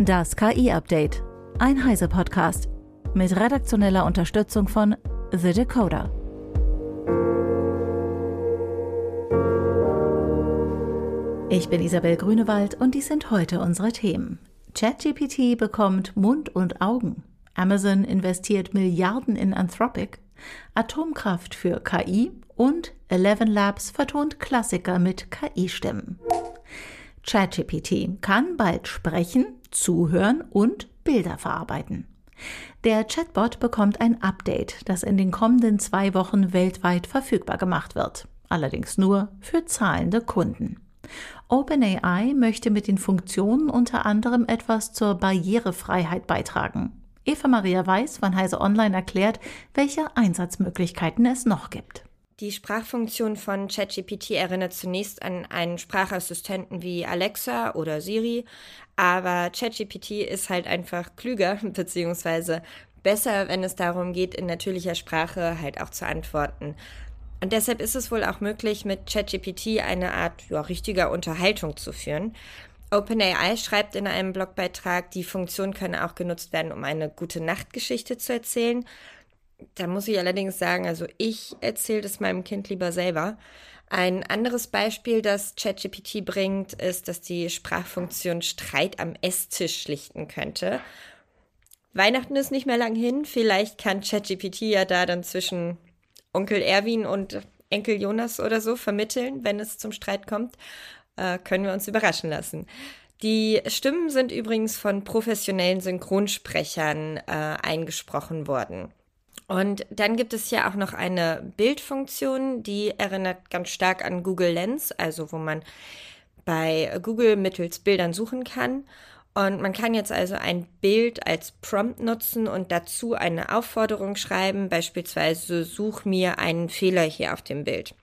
Das KI-Update. Ein Heise-Podcast. Mit redaktioneller Unterstützung von The Decoder. Ich bin Isabel Grünewald und dies sind heute unsere Themen. ChatGPT bekommt Mund und Augen. Amazon investiert Milliarden in Anthropic. Atomkraft für KI und Eleven Labs vertont Klassiker mit KI-Stimmen. ChatGPT kann bald sprechen, zuhören und Bilder verarbeiten. Der Chatbot bekommt ein Update, das in den kommenden zwei Wochen weltweit verfügbar gemacht wird, allerdings nur für zahlende Kunden. OpenAI möchte mit den Funktionen unter anderem etwas zur Barrierefreiheit beitragen. Eva Maria Weiß von Heise Online erklärt, welche Einsatzmöglichkeiten es noch gibt. Die Sprachfunktion von ChatGPT erinnert zunächst an einen Sprachassistenten wie Alexa oder Siri, aber ChatGPT ist halt einfach klüger beziehungsweise besser, wenn es darum geht, in natürlicher Sprache halt auch zu antworten. Und deshalb ist es wohl auch möglich, mit ChatGPT eine Art ja, richtiger Unterhaltung zu führen. OpenAI schreibt in einem Blogbeitrag, die Funktion könne auch genutzt werden, um eine gute Nachtgeschichte zu erzählen. Da muss ich allerdings sagen, also ich erzähle das meinem Kind lieber selber. Ein anderes Beispiel, das ChatGPT bringt, ist, dass die Sprachfunktion Streit am Esstisch schlichten könnte. Weihnachten ist nicht mehr lang hin. Vielleicht kann ChatGPT ja da dann zwischen Onkel Erwin und Enkel Jonas oder so vermitteln, wenn es zum Streit kommt. Äh, können wir uns überraschen lassen. Die Stimmen sind übrigens von professionellen Synchronsprechern äh, eingesprochen worden. Und dann gibt es ja auch noch eine Bildfunktion, die erinnert ganz stark an Google Lens, also wo man bei Google mittels Bildern suchen kann. Und man kann jetzt also ein Bild als Prompt nutzen und dazu eine Aufforderung schreiben, beispielsweise such mir einen Fehler hier auf dem Bild.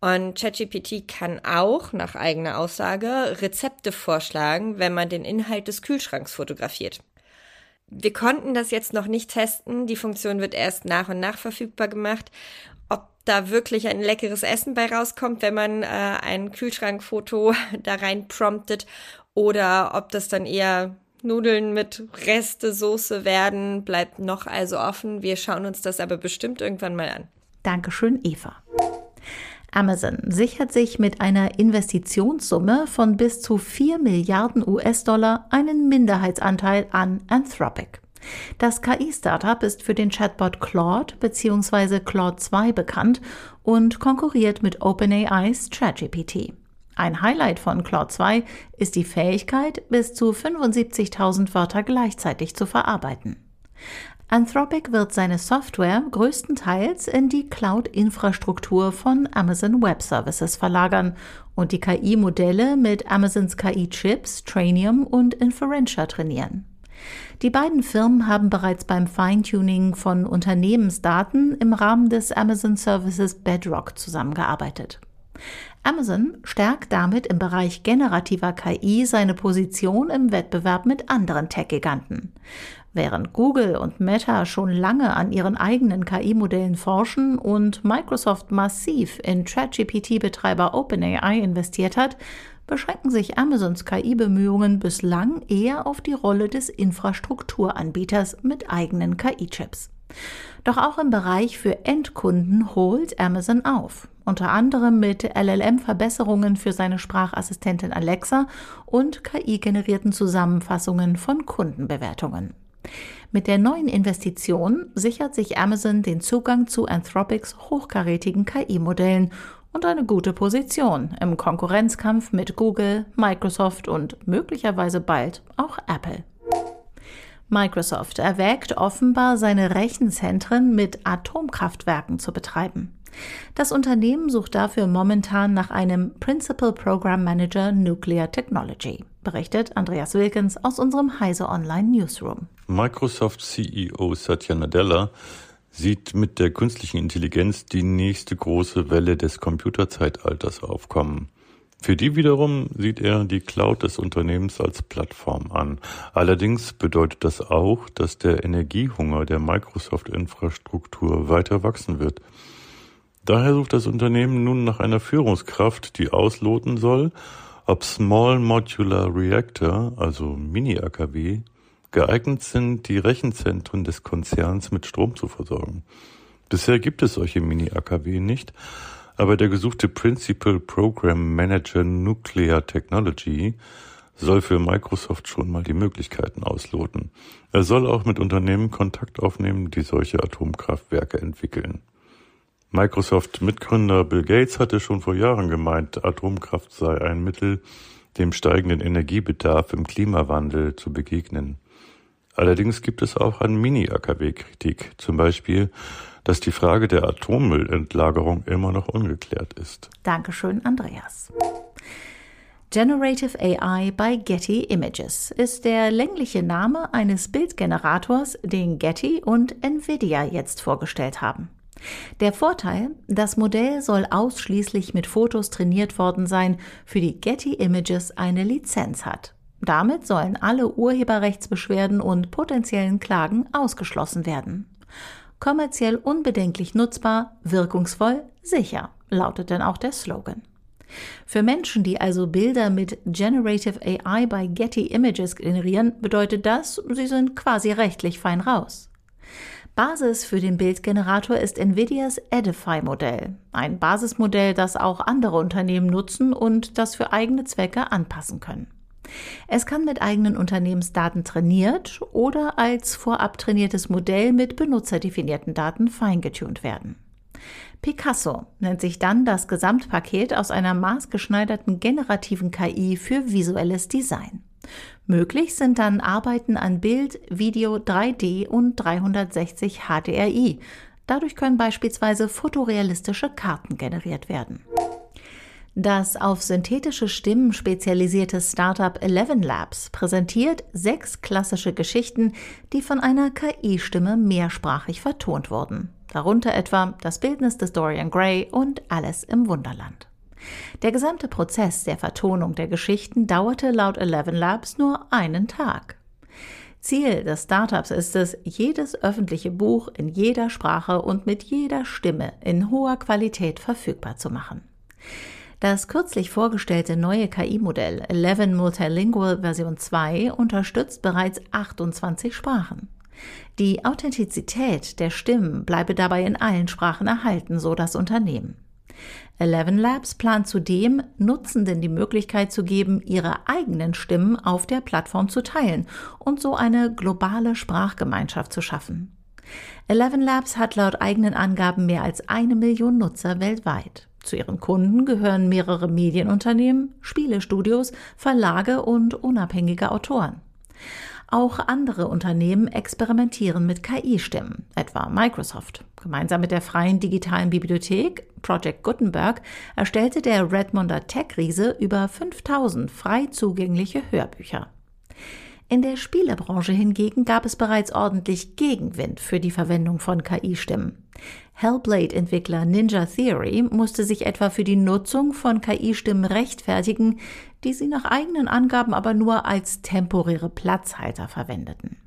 Und ChatGPT kann auch, nach eigener Aussage, Rezepte vorschlagen, wenn man den Inhalt des Kühlschranks fotografiert. Wir konnten das jetzt noch nicht testen. Die Funktion wird erst nach und nach verfügbar gemacht. Ob da wirklich ein leckeres Essen bei rauskommt, wenn man äh, ein Kühlschrankfoto da rein promptet oder ob das dann eher Nudeln mit Reste Soße werden, bleibt noch also offen. Wir schauen uns das aber bestimmt irgendwann mal an. Dankeschön, Eva. Amazon sichert sich mit einer Investitionssumme von bis zu 4 Milliarden US-Dollar einen Minderheitsanteil an Anthropic. Das KI-Startup ist für den Chatbot Claude bzw. Claude 2 bekannt und konkurriert mit OpenAIs ChatGPT. Ein Highlight von Claude 2 ist die Fähigkeit, bis zu 75.000 Wörter gleichzeitig zu verarbeiten. Anthropic wird seine Software größtenteils in die Cloud-Infrastruktur von Amazon Web Services verlagern und die KI-Modelle mit Amazons KI-Chips Trainium und Inferentia trainieren. Die beiden Firmen haben bereits beim Feintuning von Unternehmensdaten im Rahmen des Amazon Services Bedrock zusammengearbeitet. Amazon stärkt damit im Bereich generativer KI seine Position im Wettbewerb mit anderen Tech-Giganten. Während Google und Meta schon lange an ihren eigenen KI-Modellen forschen und Microsoft massiv in ChatGPT-Betreiber OpenAI investiert hat, beschränken sich Amazons KI-Bemühungen bislang eher auf die Rolle des Infrastrukturanbieters mit eigenen KI-Chips. Doch auch im Bereich für Endkunden holt Amazon auf, unter anderem mit LLM-Verbesserungen für seine Sprachassistentin Alexa und KI-generierten Zusammenfassungen von Kundenbewertungen. Mit der neuen Investition sichert sich Amazon den Zugang zu Anthropics hochkarätigen KI-Modellen und eine gute Position im Konkurrenzkampf mit Google, Microsoft und möglicherweise bald auch Apple. Microsoft erwägt offenbar, seine Rechenzentren mit Atomkraftwerken zu betreiben. Das Unternehmen sucht dafür momentan nach einem Principal Program Manager Nuclear Technology, berichtet Andreas Wilkens aus unserem Heise Online Newsroom. Microsoft CEO Satya Nadella sieht mit der künstlichen Intelligenz die nächste große Welle des Computerzeitalters aufkommen. Für die wiederum sieht er die Cloud des Unternehmens als Plattform an. Allerdings bedeutet das auch, dass der Energiehunger der Microsoft-Infrastruktur weiter wachsen wird. Daher sucht das Unternehmen nun nach einer Führungskraft, die ausloten soll, ob Small Modular Reactor, also Mini-AKW, geeignet sind, die Rechenzentren des Konzerns mit Strom zu versorgen. Bisher gibt es solche Mini-AKW nicht, aber der gesuchte Principal Program Manager Nuclear Technology soll für Microsoft schon mal die Möglichkeiten ausloten. Er soll auch mit Unternehmen Kontakt aufnehmen, die solche Atomkraftwerke entwickeln. Microsoft-Mitgründer Bill Gates hatte schon vor Jahren gemeint, Atomkraft sei ein Mittel, dem steigenden Energiebedarf im Klimawandel zu begegnen. Allerdings gibt es auch an Mini-AKW-Kritik, zum Beispiel, dass die Frage der Atommüllentlagerung immer noch ungeklärt ist. Dankeschön, Andreas. Generative AI bei Getty Images ist der längliche Name eines Bildgenerators, den Getty und Nvidia jetzt vorgestellt haben. Der Vorteil, das Modell soll ausschließlich mit Fotos trainiert worden sein, für die Getty Images eine Lizenz hat. Damit sollen alle Urheberrechtsbeschwerden und potenziellen Klagen ausgeschlossen werden. Kommerziell unbedenklich nutzbar, wirkungsvoll, sicher, lautet denn auch der Slogan. Für Menschen, die also Bilder mit Generative AI bei Getty Images generieren, bedeutet das, sie sind quasi rechtlich fein raus. Basis für den Bildgenerator ist Nvidias Edify-Modell, ein Basismodell, das auch andere Unternehmen nutzen und das für eigene Zwecke anpassen können. Es kann mit eigenen Unternehmensdaten trainiert oder als vorab trainiertes Modell mit benutzerdefinierten Daten feingetunt werden. Picasso nennt sich dann das Gesamtpaket aus einer maßgeschneiderten generativen KI für visuelles Design. Möglich sind dann Arbeiten an Bild, Video, 3D und 360 HDRI. Dadurch können beispielsweise fotorealistische Karten generiert werden. Das auf synthetische Stimmen spezialisierte Startup Eleven Labs präsentiert sechs klassische Geschichten, die von einer KI-Stimme mehrsprachig vertont wurden. Darunter etwa Das Bildnis des Dorian Gray und Alice im Wunderland. Der gesamte Prozess der Vertonung der Geschichten dauerte laut Eleven Labs nur einen Tag. Ziel des Startups ist es, jedes öffentliche Buch in jeder Sprache und mit jeder Stimme in hoher Qualität verfügbar zu machen. Das kürzlich vorgestellte neue KI-Modell 11 Multilingual Version 2 unterstützt bereits 28 Sprachen. Die Authentizität der Stimmen bleibe dabei in allen Sprachen erhalten, so das Unternehmen. Eleven Labs plant zudem, Nutzenden die Möglichkeit zu geben, ihre eigenen Stimmen auf der Plattform zu teilen und so eine globale Sprachgemeinschaft zu schaffen. Eleven Labs hat laut eigenen Angaben mehr als eine Million Nutzer weltweit. Zu ihren Kunden gehören mehrere Medienunternehmen, Spielestudios, Verlage und unabhängige Autoren. Auch andere Unternehmen experimentieren mit KI-Stimmen, etwa Microsoft. Gemeinsam mit der freien digitalen Bibliothek Project Gutenberg erstellte der Redmonder Tech-Riese über 5000 frei zugängliche Hörbücher. In der Spielebranche hingegen gab es bereits ordentlich Gegenwind für die Verwendung von KI-Stimmen. Hellblade-Entwickler Ninja Theory musste sich etwa für die Nutzung von KI-Stimmen rechtfertigen, die sie nach eigenen Angaben aber nur als temporäre Platzhalter verwendeten.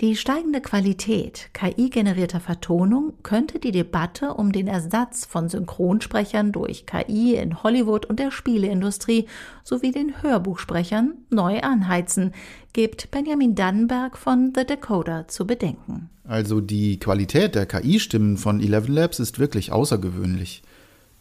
Die steigende Qualität KI-generierter Vertonung könnte die Debatte um den Ersatz von Synchronsprechern durch KI in Hollywood und der Spieleindustrie sowie den Hörbuchsprechern neu anheizen, gibt Benjamin Dannenberg von The Decoder zu bedenken. Also die Qualität der KI-Stimmen von Eleven Labs ist wirklich außergewöhnlich.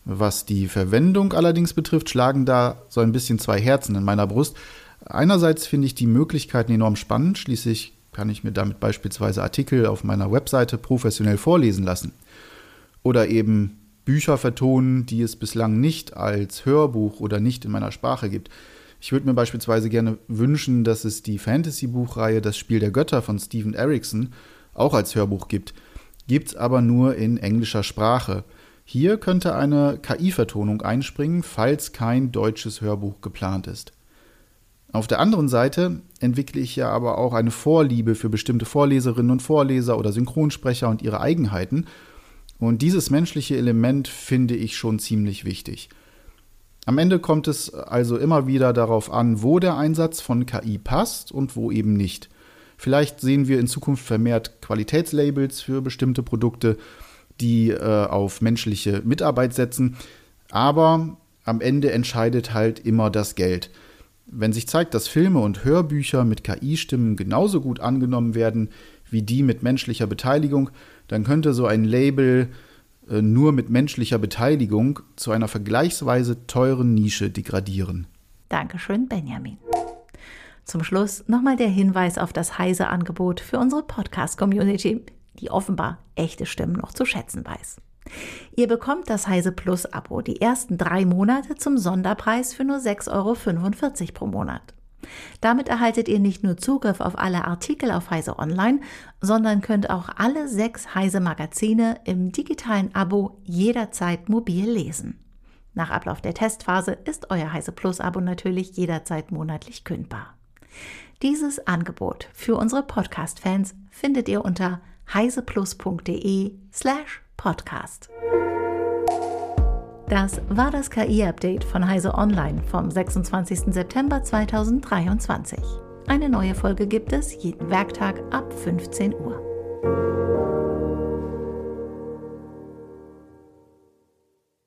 Was die Verwendung allerdings betrifft, schlagen da so ein bisschen zwei Herzen in meiner Brust. Einerseits finde ich die Möglichkeiten enorm spannend, schließlich kann ich mir damit beispielsweise Artikel auf meiner Webseite professionell vorlesen lassen. Oder eben Bücher vertonen, die es bislang nicht als Hörbuch oder nicht in meiner Sprache gibt. Ich würde mir beispielsweise gerne wünschen, dass es die Fantasy-Buchreihe Das Spiel der Götter von Steven Erickson auch als Hörbuch gibt. Gibt es aber nur in englischer Sprache. Hier könnte eine KI-Vertonung einspringen, falls kein deutsches Hörbuch geplant ist. Auf der anderen Seite entwickle ich ja aber auch eine Vorliebe für bestimmte Vorleserinnen und Vorleser oder Synchronsprecher und ihre Eigenheiten. Und dieses menschliche Element finde ich schon ziemlich wichtig. Am Ende kommt es also immer wieder darauf an, wo der Einsatz von KI passt und wo eben nicht. Vielleicht sehen wir in Zukunft vermehrt Qualitätslabels für bestimmte Produkte, die äh, auf menschliche Mitarbeit setzen. Aber am Ende entscheidet halt immer das Geld. Wenn sich zeigt, dass Filme und Hörbücher mit KI-Stimmen genauso gut angenommen werden wie die mit menschlicher Beteiligung, dann könnte so ein Label äh, nur mit menschlicher Beteiligung zu einer vergleichsweise teuren Nische degradieren. Dankeschön, Benjamin. Zum Schluss nochmal der Hinweis auf das Heise-Angebot für unsere Podcast-Community, die offenbar echte Stimmen noch zu schätzen weiß. Ihr bekommt das Heise Plus Abo die ersten drei Monate zum Sonderpreis für nur 6,45 Euro pro Monat. Damit erhaltet ihr nicht nur Zugriff auf alle Artikel auf Heise Online, sondern könnt auch alle sechs Heise Magazine im digitalen Abo jederzeit mobil lesen. Nach Ablauf der Testphase ist euer Heise Plus Abo natürlich jederzeit monatlich kündbar. Dieses Angebot für unsere Podcast-Fans findet ihr unter heiseplus.de slash podcast. Das war das KI-Update von Heise Online vom 26. September 2023. Eine neue Folge gibt es jeden Werktag ab 15 Uhr.